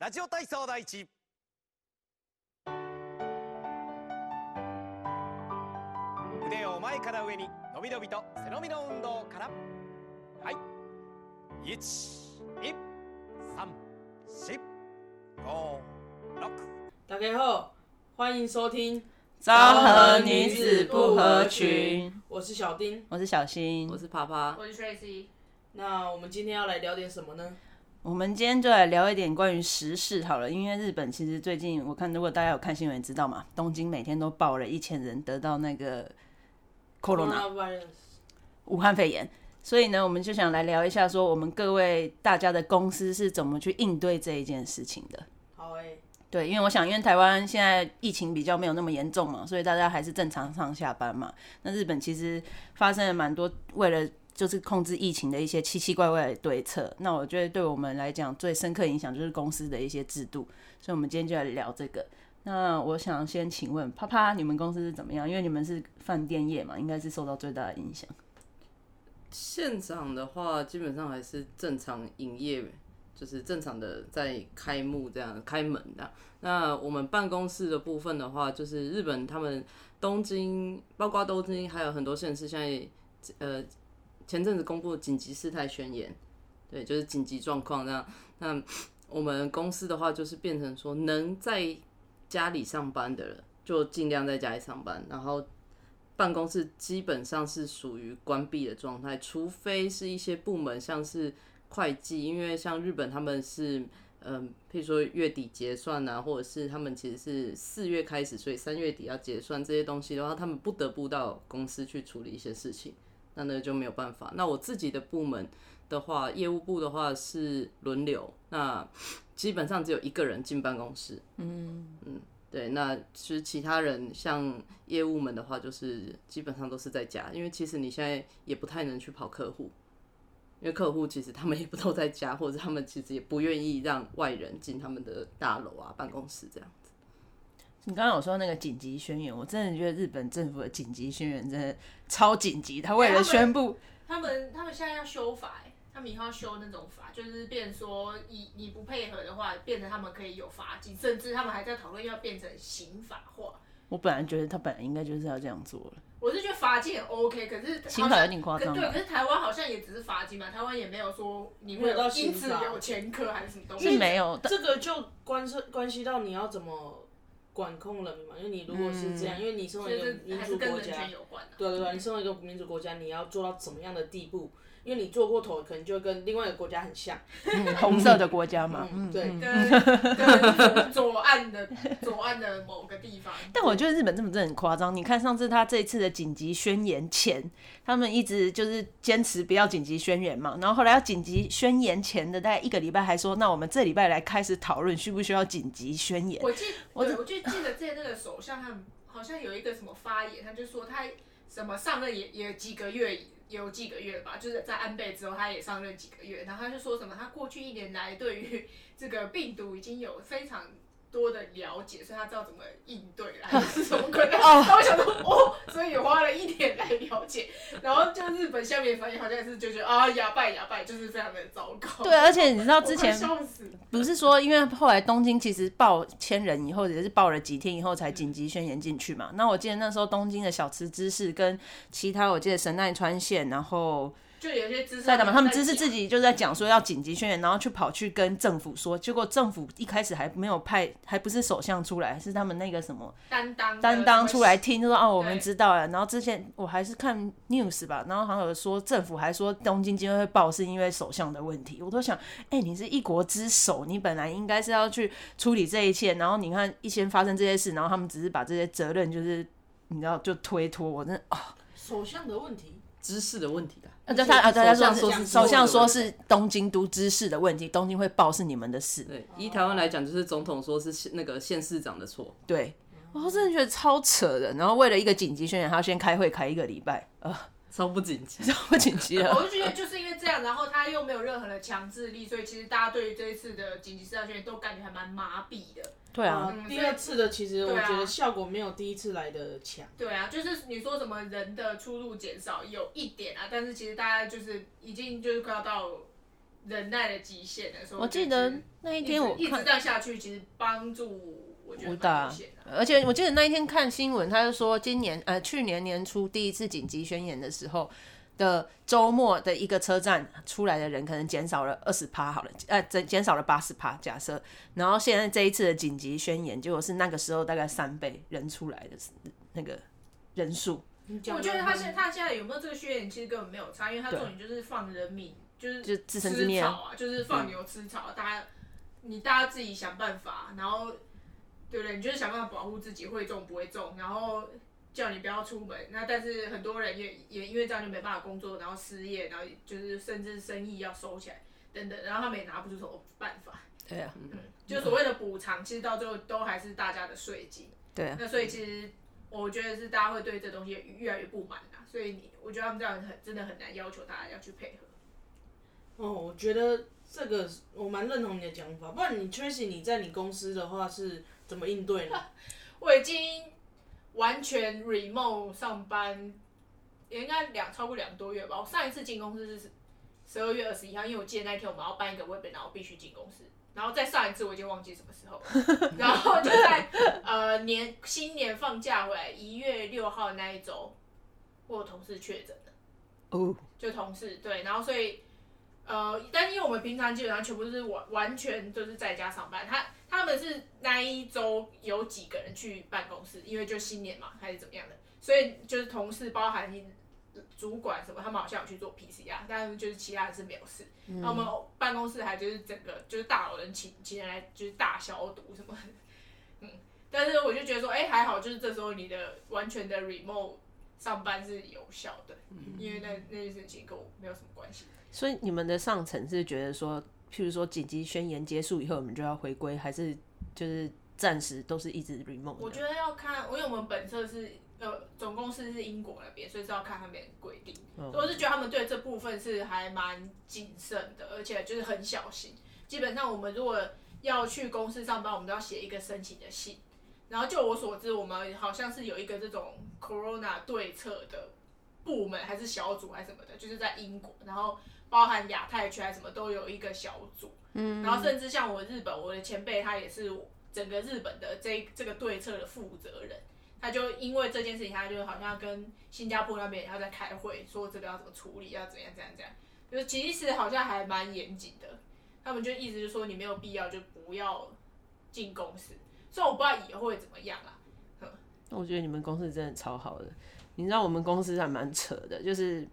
ラジオ体操第一。腕を前から上に伸び伸びと背伸びの運動から。はい。一、二、三、四、五、六。大家好，欢迎收听《昭和女子不合群》，我是小丁。我是小新，我是爬爬，我是 Tracy，那我们今天要来聊点什么呢？我们今天就来聊一点关于时事好了，因为日本其实最近我看，如果大家有看新闻，知道嘛，东京每天都报了一千人得到那个 corona 武汉肺炎，所以呢，我们就想来聊一下，说我们各位大家的公司是怎么去应对这一件事情的。好诶、对，因为我想，因为台湾现在疫情比较没有那么严重嘛，所以大家还是正常上下班嘛。那日本其实发生了蛮多为了就是控制疫情的一些奇奇怪怪的对策。那我觉得对我们来讲最深刻影响就是公司的一些制度，所以我们今天就来聊这个。那我想先请问啪啪，你们公司是怎么样？因为你们是饭店业嘛，应该是受到最大的影响。现场的话基本上还是正常营业，就是正常的在开幕这样开门的。那我们办公室的部分的话，就是日本他们东京，包括东京还有很多县市，现在呃前阵子公布紧急事态宣言，对，就是紧急状况这样。那我们公司的话，就是变成说能在家里上班的人，就尽量在家里上班，然后办公室基本上是属于关闭的状态，除非是一些部门，像是会计，因为像日本他们是，嗯，譬如说月底结算啊，或者是他们其实是四月开始，所以三月底要结算这些东西的话，他们不得不到公司去处理一些事情，那那就没有办法。那我自己的部门的话，业务部的话是轮流，那基本上只有一个人进办公室，嗯嗯对，那其实其他人像业务们的话，就是基本上都是在家，因为其实你现在也不太能去跑客户，因为客户其实他们也不都在家，或者他们其实也不愿意让外人进他们的大楼啊、办公室这样子。你刚刚有说那个紧急宣言，我真的觉得日本政府的紧急宣言真的超紧急，他为了宣布。他们他们现在要修法、欸，他们以后要修那种法，就是变成说，你你不配合的话，变成他们可以有罚金，甚至他们还在讨论要变成刑法化。我本来觉得他本来应该就是要这样做了，我是觉得罚金很 OK，可是刑法有点夸张可对，可是台湾好像也只是罚金嘛，台湾也没有说你会有到因刑法此有前科还是什么东西。是没有的。这个就关涉关系到你要怎么管控人民嘛，因为你如果是这样，因为你身为一个民还是主国家对对对，你身为一个民主国家，你要做到怎么样的地步？因为你做过头，可能就会跟另外一个国家很像。嗯 红色的国家嘛，嗯，对，跟跟左左岸的左岸的某个地方。但我觉得日本这么真的很夸张。你看上次他这一次的紧急宣言前，他们一直就是坚持不要紧急宣言嘛，然后后来要紧急宣言前的大概一个礼拜，还说那我们这礼拜来开始讨论需不需要紧急宣言。我记，我，我就记得之前那个首相他们好像有一个什么发言，他就说他什么上任也也有几个月，有几个月吧，就是在安倍之后他也上任几个月，然后他就说什么他过去一年来对于这个病毒已经有非常。多的了解，所以他知道怎么应对啦，还是什么鬼的？然后我想说，哦，所以也花了一年来了解，然后就日本下面反应好像是就觉得啊，哑巴哑巴，就是非常的糟糕。对，而且你知道之前，不是说，因为后来东京其实报千人以后，也是报了几天以后才紧急宣言进去嘛。那我记得那时候东京的小吃知识跟其他，我记得神奈川县，然后就有些知识在干嘛？他们知知识自己就在讲说要紧急宣言，然后去跑去跟政府说，结果政府一开始还没有派，还不是首相出来，是他们那个什么担当担当出来听，就说哦，我们知道了。然后之前我还是看 news 吧，然后好像有说政府还说东京今天会爆是因为首相的问题，我都想，哎、你是一国之首，你本来应该是要去处理这一切，然后你看一先发生这些事，然后他们只是把这些责任就是你知道就推脱，我真的啊，首相的问题，知识的问题的，啊，对他啊，对他说是首相说是东京都知事的问题，东京会报是你们的事，对，以台湾来讲，就是总统说是那个县市长的错，对。我真的觉得超扯的，然后为了一个紧急宣言，他要先开会开一个礼拜，呃，超不紧急。超紧急了。我就觉得就是因为这样，然后他又没有任何的强制力，所以其实大家对于这一次的紧急事态宣言都感觉还蛮麻痹的。对啊，嗯第二次的其实我觉得效果没有第一次来的强。对啊，就是你说什么人的出入减少有一点啊，但是其实大家就是已经就是快要到忍耐的极限的时候，我记得那一天我一直这样下去，其实帮助我觉得蛮不大有限的。而且我记得那一天看新闻，他就说今年呃去年年初第一次紧急宣言的时候的周末的一个车站出来的人可能减少了二十趴好了，呃减减少了八十趴。假设，然后现在这一次的紧急宣言，结果是那个时候大概三倍人出来的那个人数。我觉得他现他现在有没有这个宣言，其实根本没有差，因为他重点就是放人民，就是就自生自吃灭啊，就是放牛吃草，大家你大家自己想办法，然后对不对？你就是想办法保护自己，会中不会中，然后叫你不要出门。那但是很多人也也因为这样就没办法工作，然后失业，然后就是甚至生意要收起来等等，然后他们也拿不出什么办法。对啊，嗯就所谓的补偿，其实到最后都还是大家的税金。对啊，那所以其实我觉得是大家会对这东西越来越不满啦，所以你我觉得他们这样很真的很难要求大家要去配合。哦，我觉得这个我蛮认同你的讲法，不然你 Tracy 你在你公司的话是怎么应对呢？我已经完全 remote 上班，也应该两超过两个多月吧。我上一次进公司是十二月二十一号，因为我记得那一天我们要办一个 webinar，我必须进公司。然后再上一次我已经忘记什么时候了，然后就在呃年新年放假回来一月六号那一周，我有同事确诊了。哦，就同事对，然后所以呃，但因为我们平常基本上全部都是完完全就是在家上班，他他们是那一周有几个人去办公室，因为就新年嘛还是怎么样的，所以就是同事包含主管什么，他们好像有去做 PCR，但是就是其他人是没有事。那、我们办公室还就是整个就是大有人请请人来就是大消毒什么，嗯，但是我就觉得说，哎、还好，就是这时候你的完全的 remote 上班是有效的，因为那那件事情跟我没有什么关系。所以你们的上层是觉得说，譬如说紧急宣言结束以后，我们就要回归，还是就是暂时都是一直 remote？我觉得要看，因为我们本社是呃总公司是英国那边，所以是要看他们的规定。我是觉得他们对这部分是还蛮谨慎的，而且就是很小心。基本上我们如果要去公司上班，我们都要写一个申请的信。然后就我所知，我们好像是有一个这种 corona 对策的部门，还是小组还是什么的，就是在英国，然后包含亚太区还是什么都有一个小组。嗯，然后甚至像我日本，我的前辈他也是整个日本的这这个对策的负责人。他就因为这件事情，他就好像跟新加坡那边也要在开会，说这个要怎么处理，要怎样怎样怎样。就是其实好像还蛮严谨的，他们就意思就是说你没有必要就不要进公司。虽然我不知道以后会怎么样啊，我觉得你们公司真的超好的。你知道我们公司还蛮扯的，就是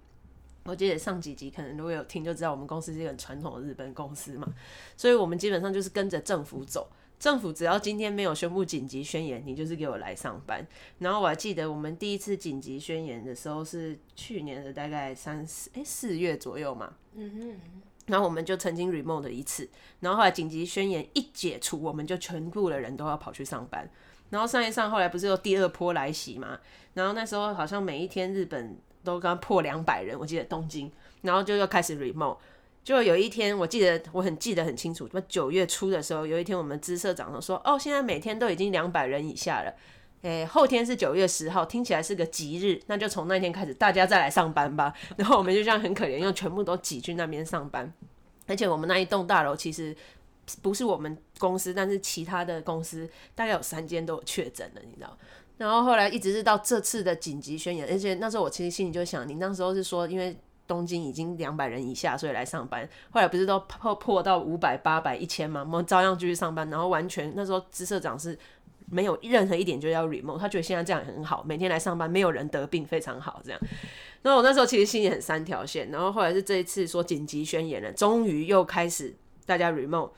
我记得上几集可能如果有听就知道，我们公司是一个很传统的日本公司嘛，所以我们基本上就是跟着政府走。政府只要今天没有宣布紧急宣言，你就是给我来上班。然后我还记得我们第一次紧急宣言的时候是去年的大概三四哎四月左右嘛，嗯哼，然后我们就曾经 remote 了一次，然后后来紧急宣言一解除，我们就全部的人都要跑去上班。然后上一上后来不是有第二波来袭嘛？然后那时候好像每一天日本都刚破两百人，我记得东京，然后就又开始 remote。就有一天，我记得我很记得很清楚，九月初的时候，有一天我们支社长说：“哦，现在每天都已经两百人以下了。”诶，后天是九月十号，听起来是个吉日，那就从那天开始大家再来上班吧。然后我们就这样很可怜，又全部都挤去那边上班。而且我们那一栋大楼其实不是我们公司，但是其他的公司大概有三间都有确诊了，你知道。然后后来一直是到这次的紧急宣言，而且那时候我其实心里就想，你那时候是说因为。东京已经两百人以下，所以来上班。后来不是都破破到五百、八百、一千吗？我们照样继续上班。然后完全那时候支社长是没有任何一点就要 remote，他觉得现在这样很好，每天来上班没有人得病，非常好这样。那我那时候其实心里很三条线。然后后来是这一次说紧急宣言了，终于又开始大家 remote，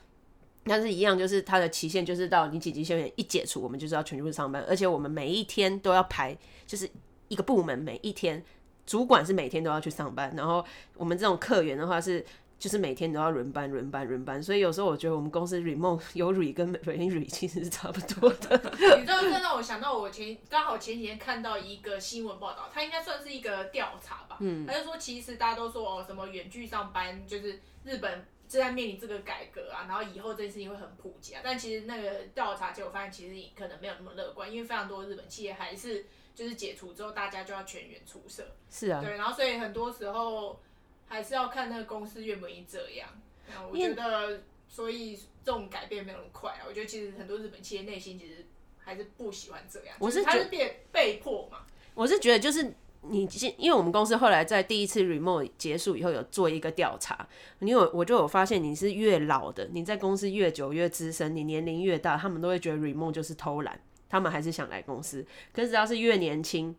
但是一样就是它的期限就是到你紧急宣言一解除，我们就是要全部上班，而且我们每一天都要排，就是一个部门每一天。主管是每天都要去上班，然后我们这种客源的话是就是每天都要轮班、轮班、轮班，所以有时候我觉得我们公司 remote 有 re 跟没 re 其实是差不多的。你知道，这让我想到我前刚好前几天看到一个新闻报道，它应该算是一个调查吧。嗯，他就说其实大家都说哦，什么远距上班就是日本正在面临这个改革啊，然后以后这件事情会很普及啊。但其实那个调查结果发现，其实可能没有那么乐观，因为非常多日本企业还是。就是解除之后，大家就要全员出社。是啊，对，然后所以很多时候还是要看那个公司愿不愿意这样。那我觉得，所以这种改变没有那么快啊。我觉得其实很多日本企业内心其实还是不喜欢这样，我是他是被被迫嘛。我是觉得就是你现，因为我们公司后来在第一次 remote 结束以后有做一个调查，你有我就有发现你是越老的，你在公司越久越资深，你年龄越大，他们都会觉得 remote 就是偷懒，他们还是想来公司。可是只要是越年轻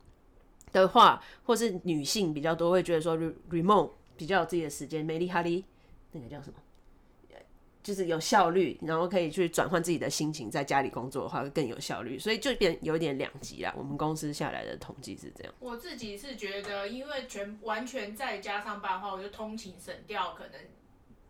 的话，或是女性比较多，会觉得说 remote 比较有自己的时间，美丽哈利那个叫什么？就是有效率，然后可以去转换自己的心情，在家里工作的话会更有效率，所以就变有点两极啦。我们公司下来的统计是这样。我自己是觉得，因为全完全在家上班的话，我就通勤省掉可能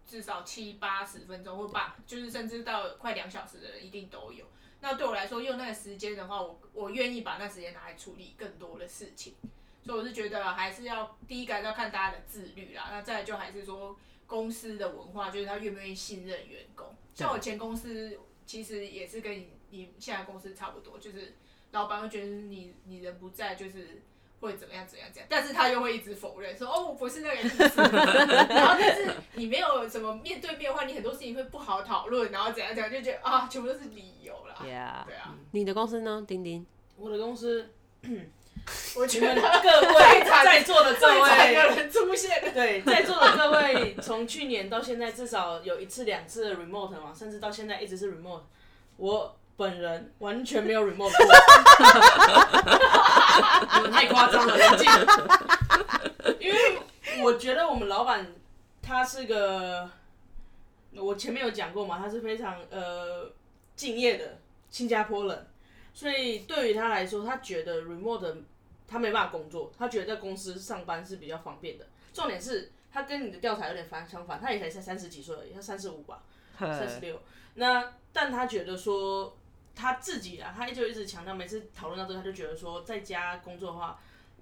至少七八十分钟，或八就是甚至到快两小时的人一定都有。那对我来说，用那个时间的话，我我愿意把那时间拿来处理更多的事情。所以我是觉得还是要第一个要看大家的自律啦，那再就还是说公司的文化，就是他愿不愿意信任员工。像我前公司其实也是跟你你现在公司差不多，就是老板会觉得你你人不在就是。会怎么样怎样怎样，但是他又会一直否认说哦我不是那个意思，然后但是你没有什么面对面的话，你很多事情会不好讨论，然后怎样怎样就觉得啊全部都是理由啦。Yeah，对啊，你的公司呢？丁丁，我的公司，我觉得各位在座的各位，人出现，对，在座的各位，从去年到现在至少有一次两次的 remote 嘛，甚至到现在一直是 remote。我本人完全没有 remote 过，你们太夸张了，冷静。因为我觉得我们老板他是个，我前面有讲过嘛，他是非常呃敬业的新加坡人，所以对于他来说，他觉得 remote 他没办法工作，他觉得在公司上班是比较方便的。重点是他跟你的调查有点反相反，他也才才三十几岁而已，他三十五吧，三十六。那但他觉得说他自己啊，他就一直强调，每次讨论到这个，他就觉得说在家工作的话，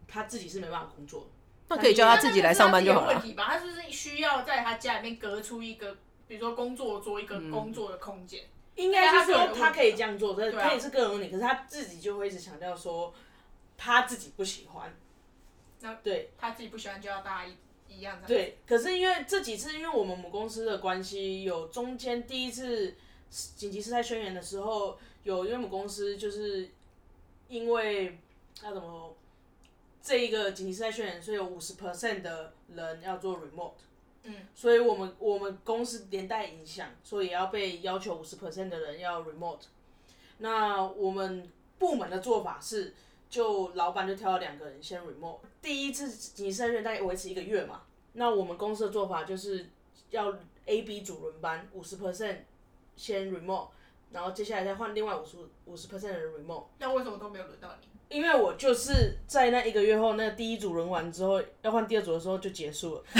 他自己是没办法工作的。那可以叫他自己来上班就好了。问题吧？他是不是需要在他家里面隔出一个，比如说工作桌一个工作的空间？应该是说他可以这样做，但对啊可以是个人问题，可是他自己就会一直强调说他自己不喜欢。那对他自己不喜欢就要大家一一样的。对，可是因为这几次因为我们母公司的关系，有中间第一次紧急事态宣言的时候，有因为母公司就是因为要怎么这一个紧急事态宣言，所以有五十 percent 的人要做 remote。嗯，所以我们我们公司连带影响，所以也要被要求五十 percent 的人要 remote。那我们部门的做法是，就老板就挑了两个人先 remote。第一次紧急事态宣言大概维持一个月嘛，那我们公司的做法就是要 A、B 组轮班，五十 percent 先 remote，然后接下来再换另外五十五十 percent 的人 remote。那为什么都没有轮到你？因为我就是在那一个月后，那第一组轮完之后，要换第二组的时候就结束了，所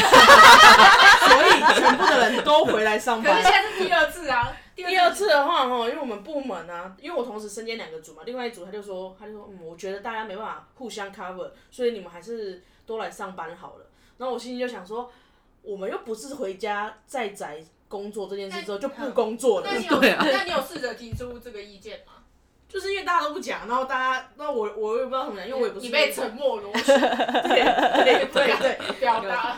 以全部的人都回来上班可是现。在是第二次啊，第第二次的话，哈，因为我们部门啊，因为我同时身兼两个组嘛，另外一组他就说，他就说，嗯，我觉得大家没办法互相 cover，所以你们还是都来上班好了。然后我心里就想说，我们又不是回家在宅工作这件事之后就不工作了那，你有 对啊那你有试着提出这个意见吗？就是因为大家都不讲，然后大家，那我我也不知道怎么讲，因为我也不是你被沉默螺旋对对对对，表达。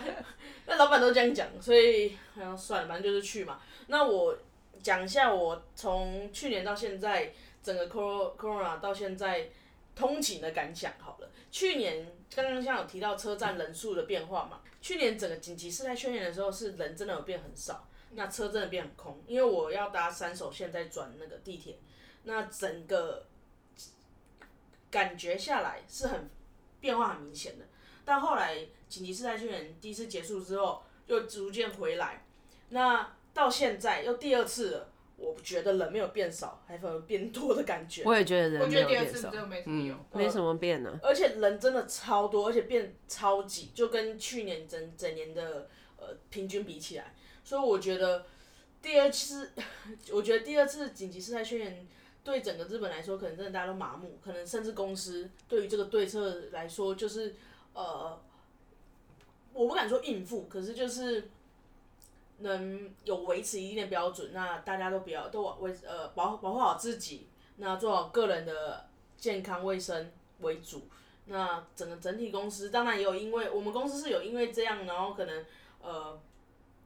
那老板都这样讲，所以好像算了，反正就是去嘛。那我讲一下我从去年到现在整个 coro corona 到现在通勤的感想好了。去年刚刚像有提到车站人数的变化嘛，去年整个紧急事态宣言的时候是人真的有变很少，那车真的变很空，因为我要搭三手线再转那个地铁，那整个感觉下来是很变化很明显的。但后来紧急事态宣言第一次结束之后，又逐渐回来。那到现在又第二次了，我觉得人没有变少，还反而变多的感觉。我也觉得人我没觉得第二次有变少，真的没什么用。没什么变呢、而且人真的超多，而且变超级，就跟去年整整年的呃平均比起来，所以我觉得第二次，我觉得第二次紧急事态宣言对整个日本来说，可能真的大家都麻木，可能甚至公司对于这个对策来说，就是呃，我不敢说应付，可是就是能有维持一定的标准，那大家都不要都维呃保保护好自己，那做好个人的健康卫生为主。那整个整体公司当然也有，因为我们公司是有因为这样，然后可能呃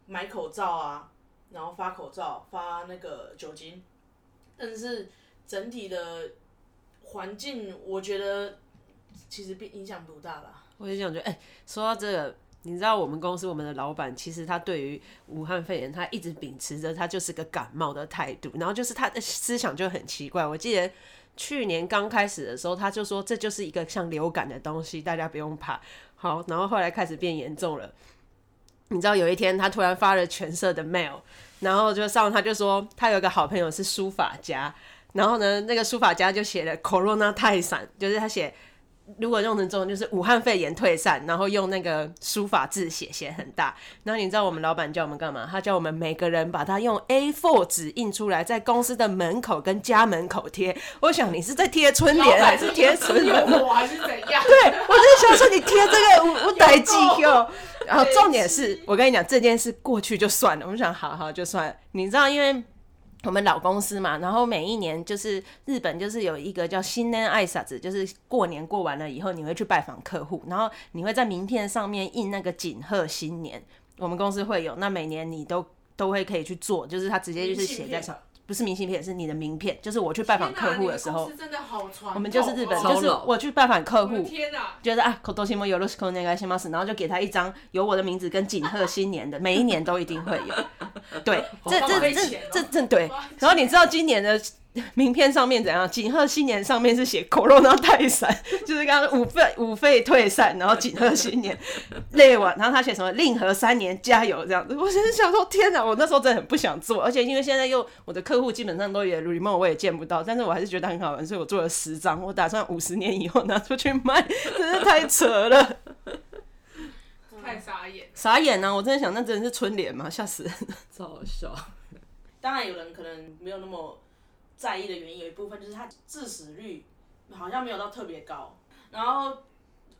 买口罩啊，然后发口罩、发那个酒精，但是整体的环境，我觉得其实并影响不大啦。我也想觉得，哎、说到这个，你知道我们公司我们的老板，其实他对于武汉肺炎，他一直秉持着他就是个感冒的态度，然后就是他的思想就很奇怪。我记得去年刚开始的时候，他就说这就是一个像流感的东西，大家不用怕。好，然后后来开始变严重了。你知道有一天他突然发了全社的 mail，然后就上他就说他有个好朋友是书法家，然后呢那个书法家就写了 corona 泰散，就是他写如果用成中文就是武汉肺炎退散，然后用那个书法字写，写很大。然后你知道我们老板叫我们干嘛？他叫我们每个人把它用 A4 纸印出来，在公司的门口跟家门口贴。我想你是在贴春联还是贴春有联？我还是怎样？对，我就想说你贴这个我我逮记 哟。然后重点是我跟你讲这件事过去就算了，我们想好好就算了。你知道因为。我们老公司嘛，然后每一年就是日本就是有一个叫新年爱撒子，就是过年过完了以后，你会去拜访客户，然后你会在名片上面印那个锦贺新年。我们公司会有，那每年你都都会可以去做，就是他直接就是写在上，不是明信片，是你的名片，就是我去拜访客户的时候我们就是日本，就是我去拜访客户，天哪！觉得啊，口头西摩有罗斯科那个西马斯，然后就给他一张有我的名字跟锦贺新年的，每一年都一定会有。对，这这这这这对。然后你知道今年的 名片上面怎样？锦贺新年上面是写 “corona 泰散”，就是刚刚五费五费退散，然后锦贺新年累完，然后他写什么“令和三年加油”这样子。我真是想说，天哪！我那时候真的很不想做，而且因为现在又我的客户基本上都也 remote，我也见不到，但是我还是觉得很好玩，所以我做了十张，我打算五十年以后拿出去卖，真是太扯了。太傻眼。傻眼呢、我真的想，那真的是春联吗？吓死人！超好笑。当然有人可能没有那么在意的原因，有一部分就是他致死率好像没有到特别高，然后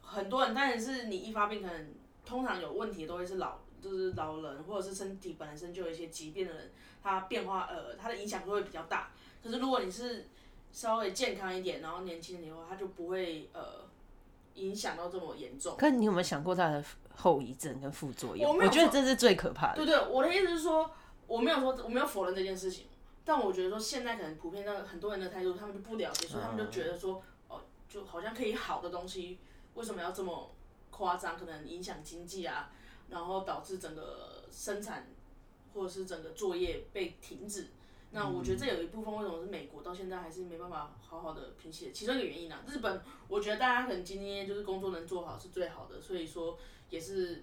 很多人，当然是你一发病，可能通常有问题都会是老，就是老人或者是身体本身就有一些疾病的人，他变化呃，他的影响都会比较大。可是如果你是稍微健康一点，然后年轻人的话，他就不会呃影响到这么严重。可你有没有想过他的后遗症跟副作用？我没有觉得这是最可怕的。对对，我的意思是说，我没有说我没有否认这件事情，但我觉得说现在可能普遍的很多人的态度，他们就不了解，所以他们就觉得说，哦，就好像可以好的东西，为什么要这么夸张？可能影响经济啊，然后导致整个生产或者是整个作业被停止。那我觉得这有一部分为什么是美国到现在还是没办法好好的平息的其中一个原因啊。日本，我觉得大家可能今天就是工作能做好是最好的，所以说也是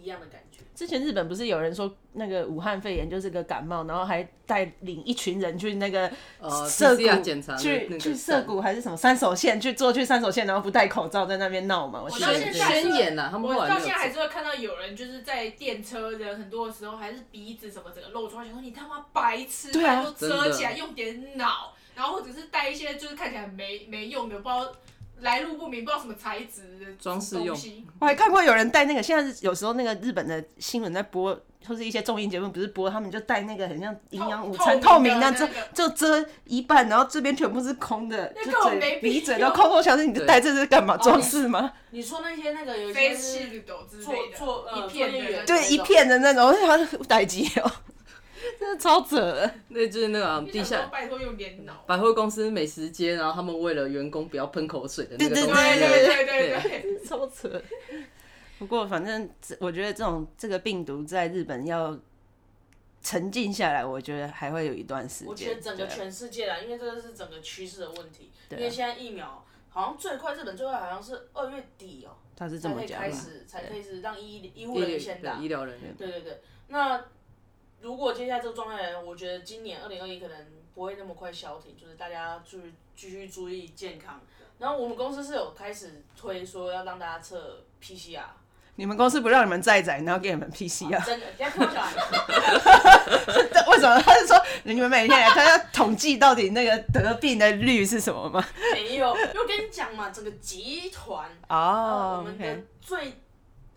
一样的感觉。之前日本不是有人说那个武汉肺炎就是个感冒，然后还带领一群人去那个呃涩谷、检查去去涩谷还是什么三手线去做去三手线，然后不戴口罩在那边闹嘛？我到得现在宣言呐，他们我到现在还是会看到有人就是在电车的很多的时候，还是鼻子什么整个露出来，想说你他妈白痴，对啊遮起来用点脑，然后或者是带一些就是看起来没没用的，不知道来路不明，不知道什么材质的装饰用我还看过有人戴那个，现在是有时候那个日本的新闻在播，或是一些综艺节目不是播，他们就戴那个很像营养午餐透透明明的，就的那个就遮一半，然后这边全部是空的，那就根本没鼻嘴要都空。我想说你这对带这是干嘛？哦装饰吗？你说那些那个有些是做，做呃一片的对，一片的那种，我想说 逮鸡哦，超扯的。对，就是那个啊地下拜托用点脑。百货公司美食街，然后他们为了员工不要喷口水的那个对对东西，对对对对对，超扯。不过反正这我觉得这种这个病毒在日本要沉静下来，我觉得还会有一段时间。我觉得整个全世界啦，因为这个是整个趋势的问题。因为现在疫苗好像最快，日本最快好像是二月底哦、他是这才可以么讲嘛。开始，才可以是让医医护人员先打对。医疗人员，对对对，那如果接下来这个状态，我觉得今年二零二一可能不会那么快消停，就是大家注意继续注意健康。然后我们公司是有开始推说要让大家测 PCR，你们公司不让你们再载，然后给你们 PCR，真的，为什么？他是说你们每天来，他要统计到底那个得病的率是什么吗？没有，因为我跟你讲嘛，整个集团呃哦我们的最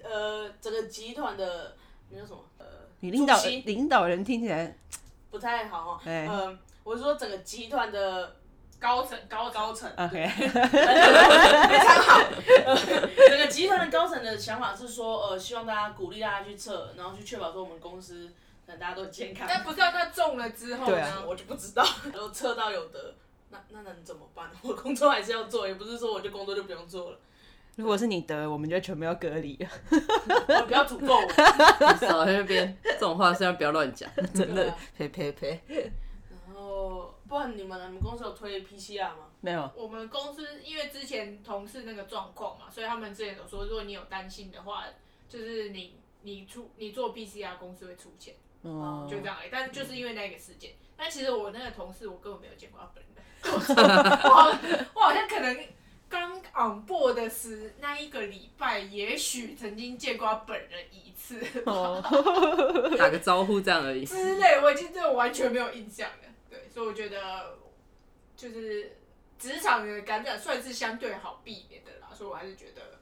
呃，整个集团的那叫什么？呃，你领导主席领导人听起来不太好哈。哎呃，我是说整个集团的高层高高层，OK，非常好。呃 整个集团的高层的想法是说，呃，希望大家鼓励大家去测，然后去确保说我们公司可能大家都很健康。但不知道他中了之后对啊呢？我就不知道，然后测到有得，那那能怎么办？我工作还是要做，也不是说我就工作就不用做了。如果是你得，我们就全部要隔离了，我不要诅咒我。少在那边这种话，虽然不要乱讲。真的。呸呸呸，然后，不然你们？你们公司有推 PCR 吗？没有，我们公司因为之前同事那个状况嘛，所以他们之前有说，如果你有担心的话，就是你你出你做 PCR 公司会出钱，哦，就这样而已。但是就是因为那个事件，但其实我那个同事我根本没有见过他本人，我好我好像可能刚 on board 的时那一个礼拜，也许曾经见过他本人一次哦，打个招呼这样而已。之类，我已经真的完全没有印象了。对，所以我觉得就是职场的感染算是相对好避免的啦，所以我还是觉得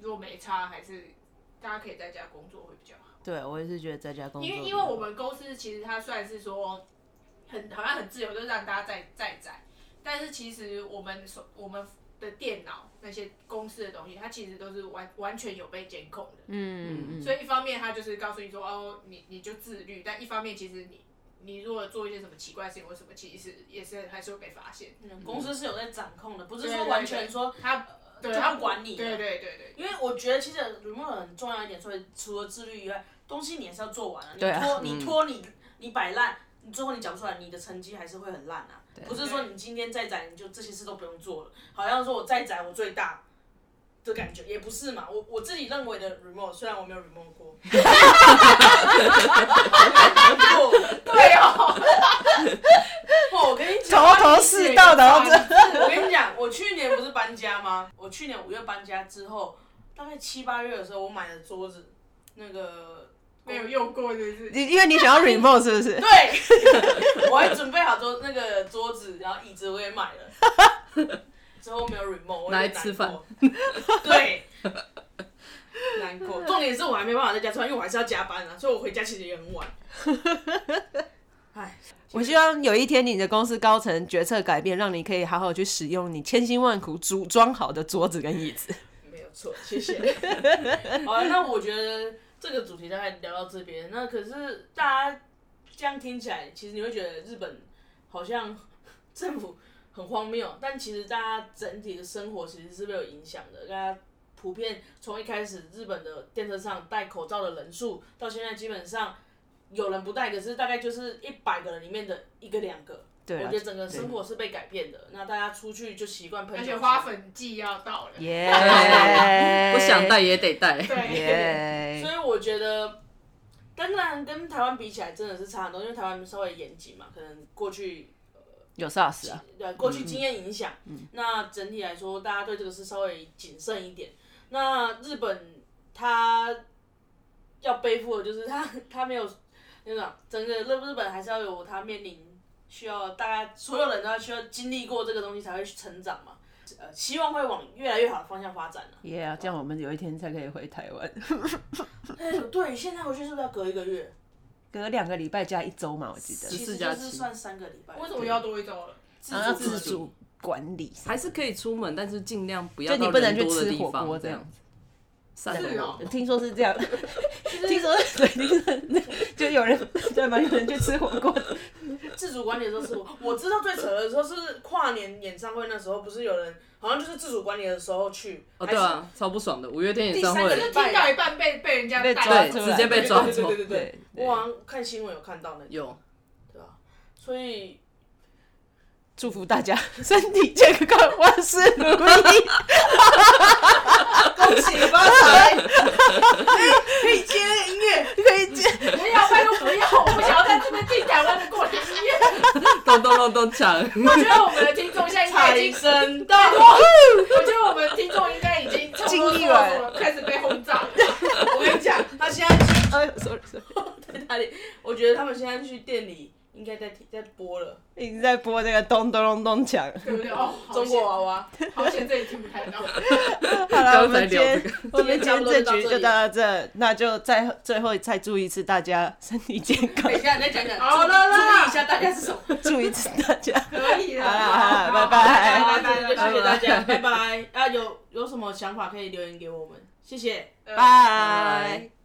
如果没差，还是大家可以在家工作会比较好。对我也是觉得在家工作因为因为我们公司其实它算是说很好像很自由，就是让大家在在在，但是其实我们所我们的电脑那些公司的东西，它其实都是完完全有被监控的。嗯嗯所以一方面它就是告诉你说哦，你你就自律，但一方面其实你你如果做一些什么奇怪的事情或什么，其实也是还是会被发现。嗯公司是有在掌控的，不是说完全说他对他管你对对对对，因为我觉得其实 remote 很重要一点，所以除了自律以外，东西你也是要做完了。你对啊拖你拖你你摆烂，你最后你讲不出来，你的成绩还是会很烂啊。不是说你今天再宅，你就这些事都不用做了，好像说我再宅我最大的感觉，也不是嘛。我我自己认为的 remote，虽然我没有 remote 过，对哦，哦，我跟你讲，头头是道的，我跟你讲，我去年不是搬家吗？我去年五月搬家之后，大概七八月的时候，我买了桌子，那个没有用过，是不是？你因为你想要 remote 是不是？对，我还准备好桌那个桌子，然后椅子我也买了，之后没有 remote，我来吃饭难过，对，难过。重点是我还没办法在家吃饭，因为我还是要加班啊，所以我回家其实也很晚。唉，我希望有一天你的公司高层决策改变，让你可以好好去使用你千辛万苦组装好的桌子跟椅子。没有错，谢谢。好了，那我觉得这个主题大概聊到这边。那可是大家这样听起来，其实你会觉得日本好像政府很荒谬，但其实大家整体的生活其实是被有影响的。大家普遍从一开始日本的电车上戴口罩的人数，到现在基本上有人不戴，可是大概就是一百个人里面的一个两个。对啊我觉得整个生活是被改变的。那大家出去就习惯喷酒精，而且花粉季要到了，耶、不想带也得带。对，耶所以我觉得，当然跟台湾比起来真的是差很多，因为台湾稍微严谨嘛，可能过去有 SARS 啊，对过去经验影响，那整体来说大家对这个是稍微谨慎一点。那日本它要背负的就是它它没有那种整个日日本还是要有它面临需要大家所有人都要需要经历过这个东西才会去成长嘛。呃，希望会往越来越好的方向发展啊。耶、啊！这样我们有一天才可以回台湾，哎，对，现在回去是不是要隔一个月？隔两个礼拜加一周嘛，我记得。其实就是算三个礼拜。为什么要多一周了？然后要自主管理，还是可以出门，但是尽量不要就你不能去吃火锅这样这样子。散是哦。听说是这样，听说对，听说就有人对吗？有人去吃火锅，自主管理的时候是我，我知道最扯的时候是跨年演唱会那时候，不是有人好像就是自主管理的时候去，哦，对啊，超不爽的。五月天演唱第三个会就是听到一半被被人家被抓出来。对直接被抓走。对对对对对对对。我好像看新闻有看到那个，有，对啊？所以祝福大家 身体健康，万事如意。恭喜发财，可以接那个音乐，可以接，不要，拜托不要，我不想要在这边听台湾的过年音乐。咚咚咚咚锵。我觉得我们的听众现在应该财已经，生动。我觉得我们的听众应该已经差不多经历完说开始被轰炸。我跟你讲，他现在去哎，sorry sorry，在哪里？我觉得他们现在去店里应该在在播了一直在播这个咚咚咚咚锵。对不对？哦，中国娃娃。好险，这里听不太到。好了，我们今天我们今天这局就到这，那就再最后再祝一次大家身体健康 等，一下，你再讲讲，好了注啦意一下大家是什么。祝一次大家。可以了，好啦好啦拜拜拜拜，拜谢谢大家，拜拜。啊，有有什么想法可以留言给我们，谢谢。拜。